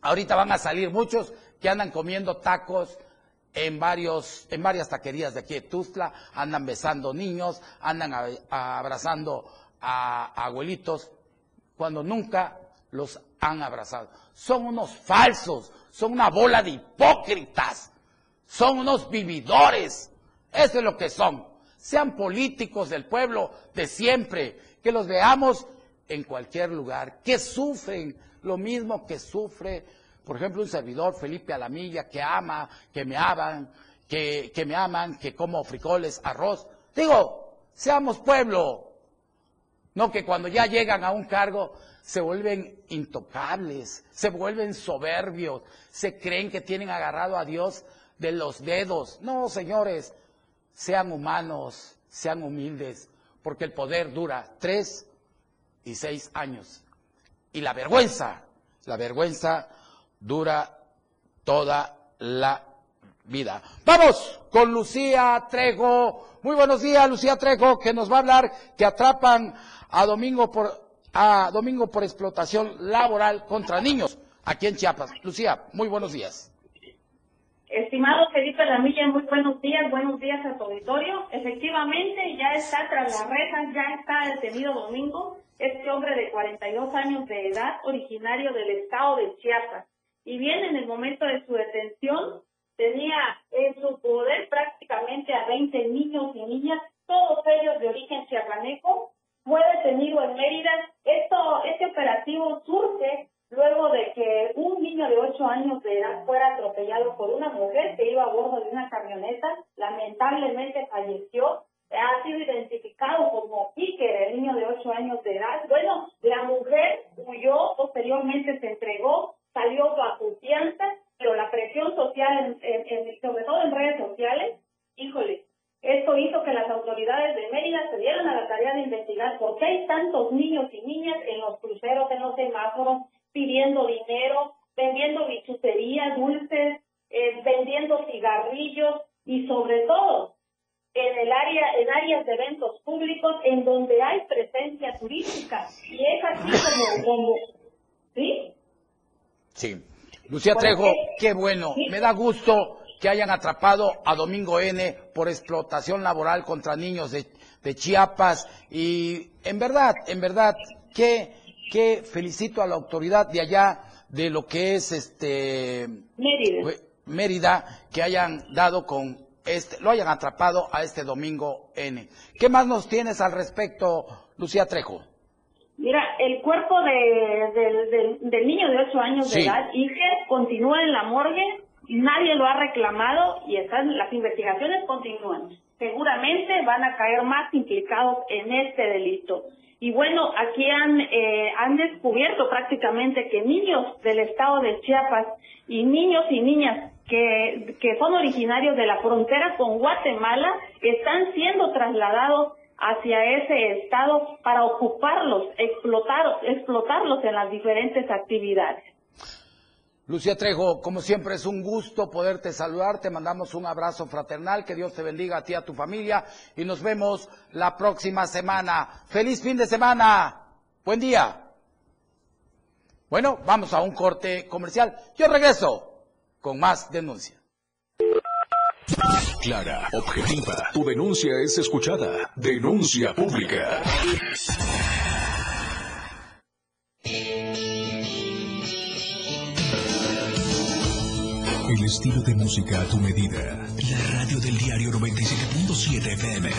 ahorita van a salir muchos que andan comiendo tacos en, varios, en varias taquerías de aquí de Tuzla, andan besando niños, andan abrazando a abuelitos, cuando nunca los han abrazado. Son unos falsos, son una bola de hipócritas, son unos vividores. Eso es lo que son. Sean políticos del pueblo de siempre, que los veamos en cualquier lugar, que sufren lo mismo que sufre, por ejemplo, un servidor, Felipe Alamilla, que ama, que me aman, que, que me aman, que como frijoles, arroz. Digo, seamos pueblo, no que cuando ya llegan a un cargo se vuelven intocables, se vuelven soberbios, se creen que tienen agarrado a Dios de los dedos. No, señores, sean humanos, sean humildes, porque el poder dura tres, 16 años. Y la vergüenza, la vergüenza dura toda la vida. Vamos con Lucía Trejo. Muy buenos días, Lucía Trejo, que nos va a hablar que atrapan a Domingo por, a Domingo por explotación laboral contra niños aquí en Chiapas. Lucía, muy buenos días. Estimado Felipe Lamilla, muy buenos días, buenos días a tu auditorio. Efectivamente, ya está tras las rejas, ya está detenido Domingo, este hombre de 42 años de edad, originario del estado de Chiapas. Y bien, en el momento de su detención, tenía en su poder prácticamente a 20 niños y niñas, todos ellos de origen chiapaneco. Fue detenido en Mérida. Esto, este operativo surge luego de que un niño de 8 años de edad fuera atropellado por una mujer que iba a bordo de una camioneta, lamentablemente falleció, ha sido identificado como Iker, el niño de 8 años de edad. Bueno, la mujer huyó, posteriormente se entregó, salió bajo confianza, pero la presión social, en, sobre todo en redes sociales, híjole, esto hizo que las autoridades de Mérida se dieran a la tarea de investigar por qué hay tantos niños y niñas en los cruceros, en los semáforos, pidiendo dinero, vendiendo bichutería, dulces, eh, vendiendo cigarrillos y sobre todo en el área, en áreas de eventos públicos en donde hay presencia turística. Y es así como, como ¿sí? Sí. Lucía Trejo, qué bueno. Me da gusto que hayan atrapado a Domingo N por explotación laboral contra niños de, de Chiapas. Y en verdad, en verdad, qué que felicito a la autoridad de allá de lo que es este Mérida, que hayan dado con este, lo hayan atrapado a este domingo N. ¿Qué más nos tienes al respecto, Lucía Trejo? Mira, el cuerpo de, del niño de 8 años de edad, Iger, continúa en la morgue, nadie lo ha reclamado y están, las investigaciones continúan. Seguramente van a caer más implicados en este delito. Y bueno, aquí han, eh, han descubierto prácticamente que niños del estado de Chiapas y niños y niñas que, que son originarios de la frontera con Guatemala están siendo trasladados hacia ese estado para ocuparlos, explotar, explotarlos en las diferentes actividades. Lucía Trejo, como siempre es un gusto poderte saludar, te mandamos un abrazo fraternal, que Dios te bendiga a ti y a tu familia y nos vemos la próxima semana. Feliz fin de semana, buen día. Bueno, vamos a un corte comercial. Yo regreso con más denuncia. Clara, objetiva, tu denuncia es escuchada. Denuncia pública. El estilo de música a tu medida. La radio del diario 97.7 FM.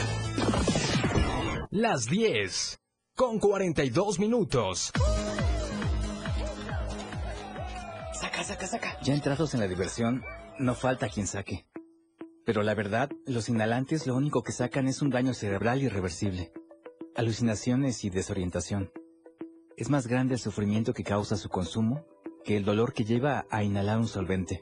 Las 10. Con 42 minutos. Saca, saca, saca. Ya entrados en la diversión, no falta quien saque. Pero la verdad, los inhalantes lo único que sacan es un daño cerebral irreversible. Alucinaciones y desorientación. Es más grande el sufrimiento que causa su consumo que el dolor que lleva a inhalar un solvente.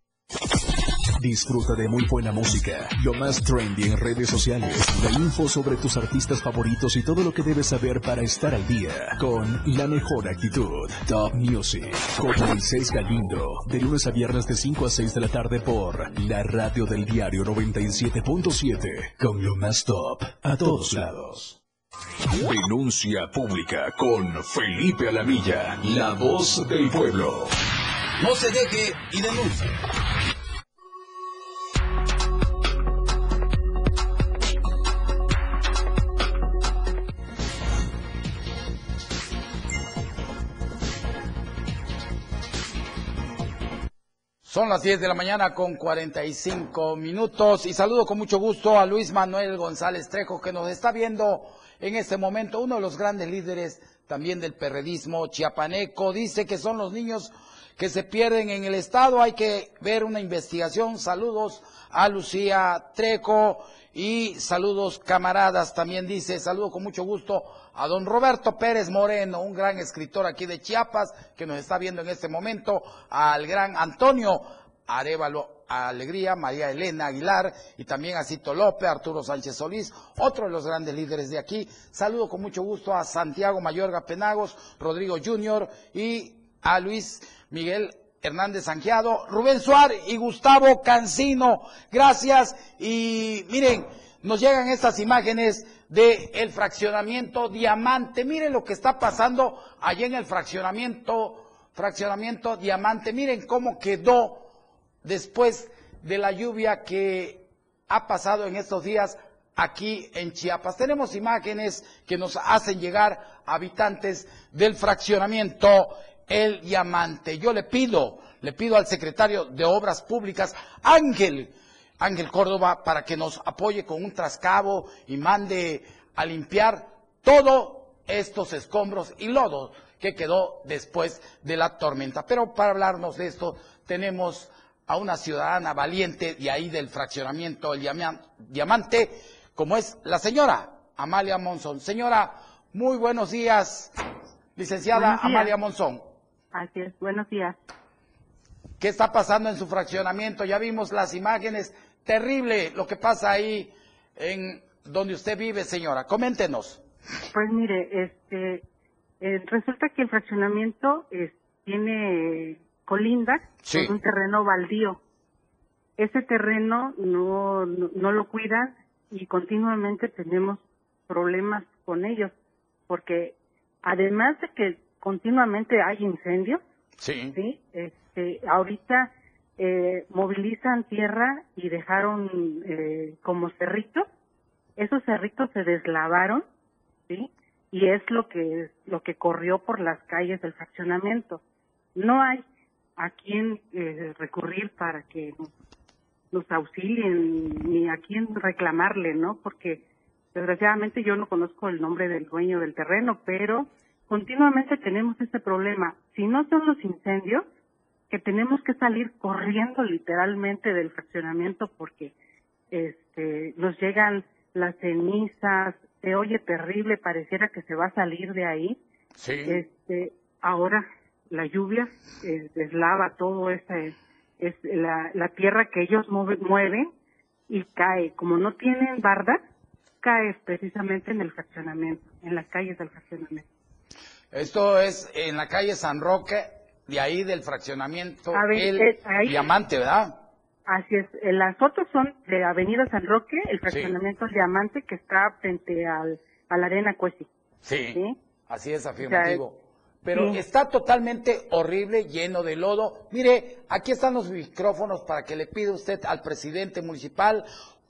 Disfruta de muy buena música, lo más trendy en redes sociales, la info sobre tus artistas favoritos y todo lo que debes saber para estar al día con la mejor actitud. Top Music con Moisés Galindo, de lunes a viernes de 5 a 6 de la tarde por la radio del diario 97.7 con lo más top a todos lados. Denuncia pública con Felipe Alamilla, la voz del pueblo. No se deje y denuncie. Son las 10 de la mañana con 45 minutos y saludo con mucho gusto a Luis Manuel González Trejo que nos está viendo en este momento, uno de los grandes líderes también del perredismo chiapaneco. Dice que son los niños que se pierden en el estado, hay que ver una investigación. Saludos a Lucía Trejo y saludos camaradas, también dice, saludo con mucho gusto a don Roberto Pérez Moreno, un gran escritor aquí de Chiapas que nos está viendo en este momento, al gran Antonio Arevalo Alegría, María Elena Aguilar y también a Cito López, Arturo Sánchez Solís, otro de los grandes líderes de aquí. Saludo con mucho gusto a Santiago Mayorga Penagos, Rodrigo Junior y a Luis Miguel Hernández Sanjeado, Rubén Suárez y Gustavo Cancino. Gracias. Y miren, nos llegan estas imágenes del el fraccionamiento Diamante. Miren lo que está pasando allá en el fraccionamiento, fraccionamiento Diamante. Miren cómo quedó después de la lluvia que ha pasado en estos días aquí en Chiapas. Tenemos imágenes que nos hacen llegar habitantes del fraccionamiento el diamante. Yo le pido, le pido al secretario de Obras Públicas, Ángel, Ángel Córdoba, para que nos apoye con un trascabo y mande a limpiar todos estos escombros y lodo que quedó después de la tormenta. Pero para hablarnos de esto tenemos a una ciudadana valiente de ahí del fraccionamiento El Diamante, como es la señora Amalia Monzón. Señora, muy buenos días, licenciada Amalia Monzón. Así es, buenos días. ¿Qué está pasando en su fraccionamiento? Ya vimos las imágenes. Terrible lo que pasa ahí en donde usted vive, señora. Coméntenos. Pues mire, este, eh, resulta que el fraccionamiento tiene colinda con un terreno baldío. Ese terreno no, no lo cuidan y continuamente tenemos problemas con ellos, porque además de que continuamente hay incendios. Sí. Sí. Este, ahorita eh, movilizan tierra y dejaron eh, como cerritos. Esos cerritos se deslavaron, sí, y es lo que lo que corrió por las calles del fraccionamiento. No hay a quién eh, recurrir para que nos auxilien ni a quién reclamarle, ¿no? Porque desgraciadamente yo no conozco el nombre del dueño del terreno, pero continuamente tenemos ese problema. Si no son los incendios, que tenemos que salir corriendo literalmente del fraccionamiento porque este nos llegan las cenizas, se oye terrible, pareciera que se va a salir de ahí. Sí. Este, ahora la lluvia eh, deslava todo ese es la, la tierra que ellos mueven y cae. Como no tienen barda, cae precisamente en el fraccionamiento, en las calles del fraccionamiento. Esto es en la calle San Roque, de ahí del fraccionamiento El eh, Diamante, ¿verdad? Así es. Eh, las fotos son de Avenida San Roque, el fraccionamiento Diamante, que está frente al, a la Arena Cuesi. Sí, así es, afirmativo. Pero está totalmente horrible, lleno de lodo. Mire, aquí están los micrófonos para que le pida usted al presidente municipal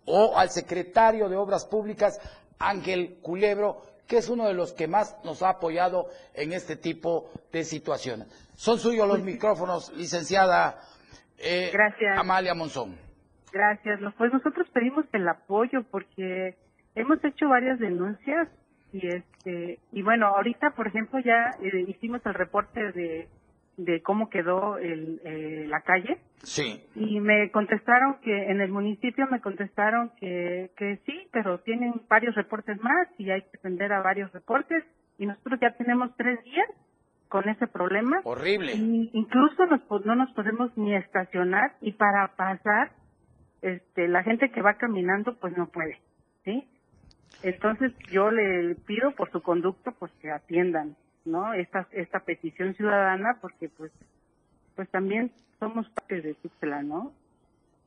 o al secretario de Obras Públicas, Ángel Culebro, que es uno de los que más nos ha apoyado en este tipo de situaciones. Son suyos los micrófonos, licenciada eh, Amalia Monzón. Gracias. Pues nosotros pedimos el apoyo porque hemos hecho varias denuncias y este y bueno ahorita por ejemplo ya eh, hicimos el reporte de de cómo quedó el, eh, la calle. Sí. Y me contestaron que en el municipio me contestaron que, que sí, pero tienen varios reportes más y hay que atender a varios reportes Y nosotros ya tenemos tres días con ese problema. Horrible. Y incluso nos, no nos podemos ni estacionar y para pasar, este, la gente que va caminando pues no puede, ¿sí? Entonces yo le pido por su conducto pues que atiendan, ¿no? Esta, esta petición ciudadana porque pues, pues también somos parte de Tuxtla, ¿no?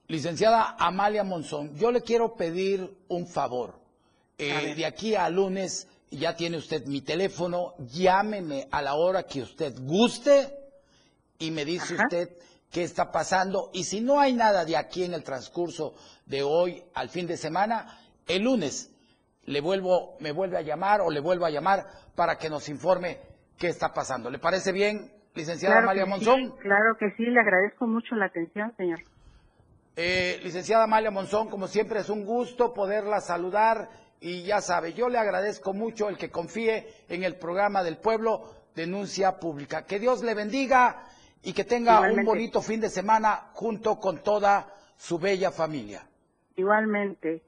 Licenciada Amalia Monzón, yo le quiero pedir un favor. Eh, de aquí a lunes ya tiene usted mi teléfono, llámeme a la hora que usted guste y me dice usted qué está pasando. Y si no hay nada de aquí en el transcurso de hoy al fin de semana, el lunes le vuelvo, me vuelve a llamar o le vuelvo a llamar para que nos informe qué está pasando. ¿Le parece bien, licenciada Amalia Monzón? claro que sí, le agradezco mucho la atención, señor. Eh, licenciada Amalia Monzón, como siempre es un gusto poderla saludar y ya sabe, yo le agradezco mucho el que confíe en el programa del pueblo Denuncia Pública. Que Dios le bendiga y que tenga un bonito fin de semana junto con toda su bella familia. Igualmente.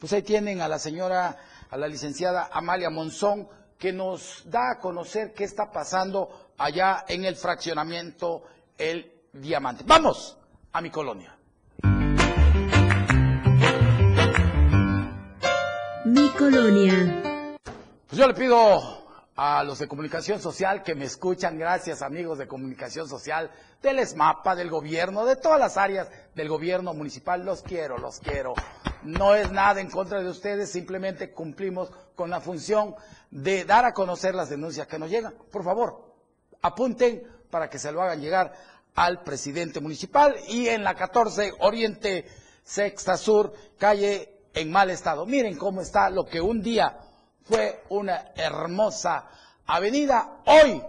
Pues ahí tienen a la señora, a la licenciada Amalia Monzón, que nos da a conocer qué está pasando allá en el fraccionamiento El Diamante. Vamos a mi colonia. Mi colonia. Pues yo le pido a los de comunicación social que me escuchan, gracias amigos de comunicación social, del ESMAPA, del gobierno, de todas las áreas del gobierno municipal, los quiero, los quiero. No es nada en contra de ustedes, simplemente cumplimos con la función de dar a conocer las denuncias que nos llegan. Por favor, apunten para que se lo hagan llegar al presidente municipal y en la 14 Oriente Sexta Sur, calle en mal estado. Miren cómo está lo que un día fue una hermosa avenida, hoy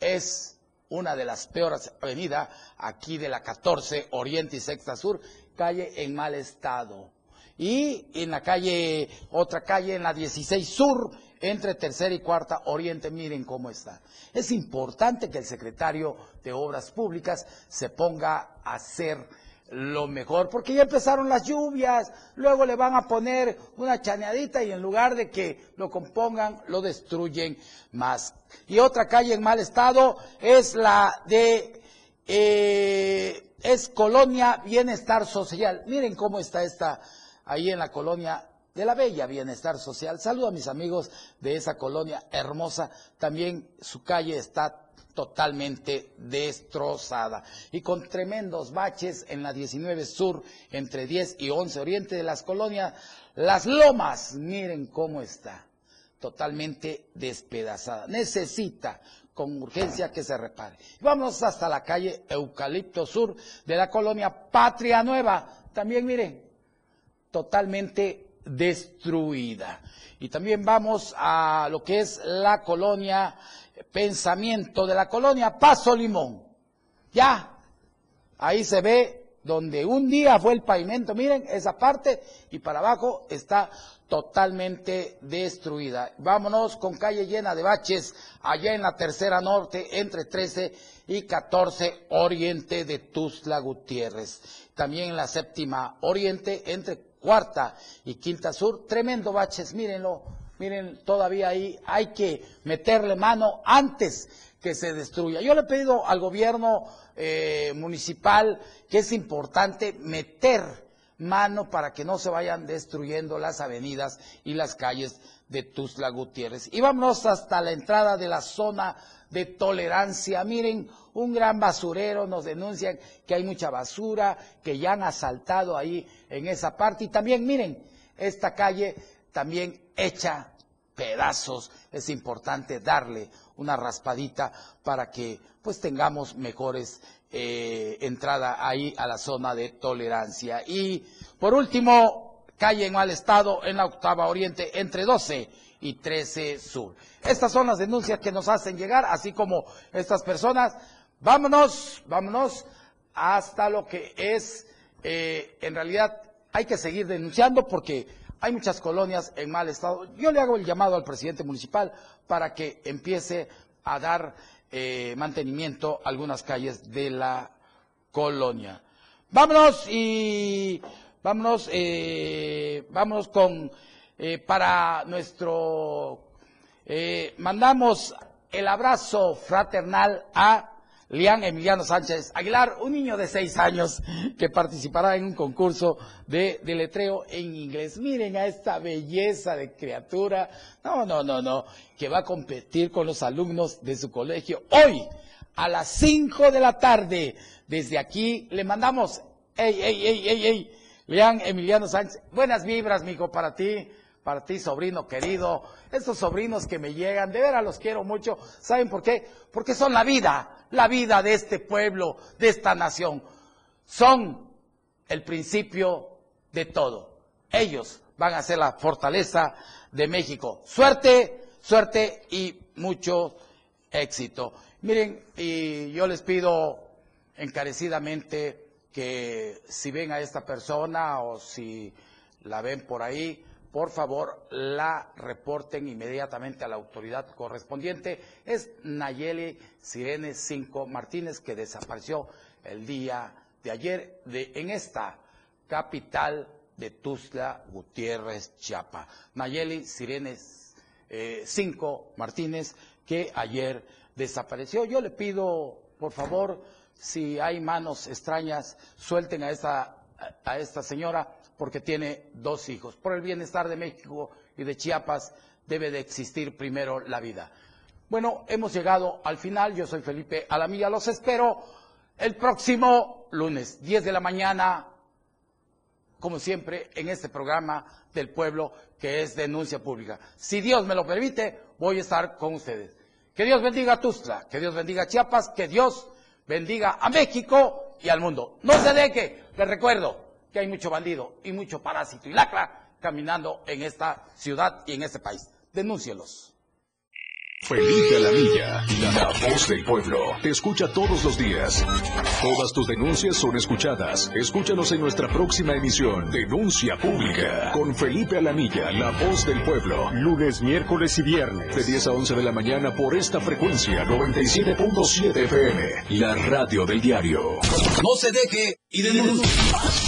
es una de las peores avenidas aquí de la 14 Oriente y Sexta Sur, calle en mal estado. Y en la calle, otra calle en la 16 Sur, entre tercera y cuarta Oriente, miren cómo está. Es importante que el secretario de Obras Públicas se ponga a hacer lo mejor, porque ya empezaron las lluvias, luego le van a poner una chaneadita y en lugar de que lo compongan, lo destruyen más. Y otra calle en mal estado es la de, eh, es Colonia Bienestar Social. Miren cómo está esta, ahí en la colonia de la Bella Bienestar Social. Saludo a mis amigos de esa colonia hermosa. También su calle está totalmente destrozada y con tremendos baches en la 19 Sur entre 10 y 11 Oriente de las colonias Las Lomas. Miren cómo está, totalmente despedazada. Necesita con urgencia que se repare. Vamos hasta la calle Eucalipto Sur de la colonia Patria Nueva. También miren, totalmente destruida. Y también vamos a lo que es la colonia pensamiento de la colonia Paso Limón. Ya, ahí se ve donde un día fue el pavimento, miren esa parte y para abajo está totalmente destruida. Vámonos con calle llena de baches allá en la tercera norte entre 13 y 14 oriente de Tuzla Gutiérrez. También en la séptima oriente entre cuarta y quinta sur, tremendo baches, mírenlo, miren, todavía ahí hay que meterle mano antes que se destruya. Yo le he pedido al gobierno eh, municipal que es importante meter mano para que no se vayan destruyendo las avenidas y las calles de Tuzla Gutiérrez. Y vámonos hasta la entrada de la zona de tolerancia. Miren, un gran basurero, nos denuncian que hay mucha basura, que ya han asaltado ahí en esa parte. Y también, miren, esta calle también hecha pedazos. Es importante darle una raspadita para que pues tengamos mejores eh, entrada ahí a la zona de tolerancia. Y por último, calle en mal estado en la octava oriente entre 12 y 13 sur. Estas son las denuncias que nos hacen llegar, así como estas personas. Vámonos, vámonos hasta lo que es, eh, en realidad hay que seguir denunciando porque hay muchas colonias en mal estado. Yo le hago el llamado al presidente municipal para que empiece a dar eh, mantenimiento a algunas calles de la colonia. Vámonos y vámonos, eh, vámonos con eh, para nuestro Eh, mandamos el abrazo fraternal a Lian Emiliano Sánchez Aguilar, un niño de seis años que participará en un concurso de, de letreo en inglés. Miren a esta belleza de criatura. No, no, no, no. Que va a competir con los alumnos de su colegio hoy a las cinco de la tarde. Desde aquí le mandamos, ey, ey, ey, ey, ey, Lian Emiliano Sánchez, buenas vibras, mijo, para ti para ti, sobrino querido, estos sobrinos que me llegan, de veras los quiero mucho. ¿Saben por qué? Porque son la vida, la vida de este pueblo, de esta nación. Son el principio de todo. Ellos van a ser la fortaleza de México. Suerte, suerte y mucho éxito. Miren, y yo les pido encarecidamente que si ven a esta persona o si la ven por ahí, por favor la reporten inmediatamente a la autoridad correspondiente. Es Nayeli Sirene Cinco Martínez, que desapareció el día de ayer de, en esta capital de Tuzla Gutiérrez, Chiapa. Nayeli Sirene eh, Cinco Martínez, que ayer desapareció. Yo le pido, por favor, si hay manos extrañas, suelten a esta, a esta señora porque tiene dos hijos. Por el bienestar de México y de Chiapas debe de existir primero la vida. Bueno, hemos llegado al final. Yo soy Felipe Alamilla. Los espero el próximo lunes, 10 de la mañana, como siempre, en este programa del pueblo que es Denuncia Pública. Si Dios me lo permite, voy a estar con ustedes. Que Dios bendiga a Tuzla, que Dios bendiga a Chiapas, que Dios bendiga a México y al mundo. No se deje, les recuerdo, que hay mucho bandido y mucho parásito y lacra caminando en esta ciudad y en este país. Denúncielos. Felipe Alamilla, la voz del pueblo, te escucha todos los días. Todas tus denuncias son escuchadas. Escúchanos en nuestra próxima emisión, Denuncia Pública, con Felipe Alamilla, la voz del pueblo. Lunes, miércoles y viernes, de 10 a 11 de la mañana por esta frecuencia 97.7 FM, la radio del diario. No se deje y denuncie.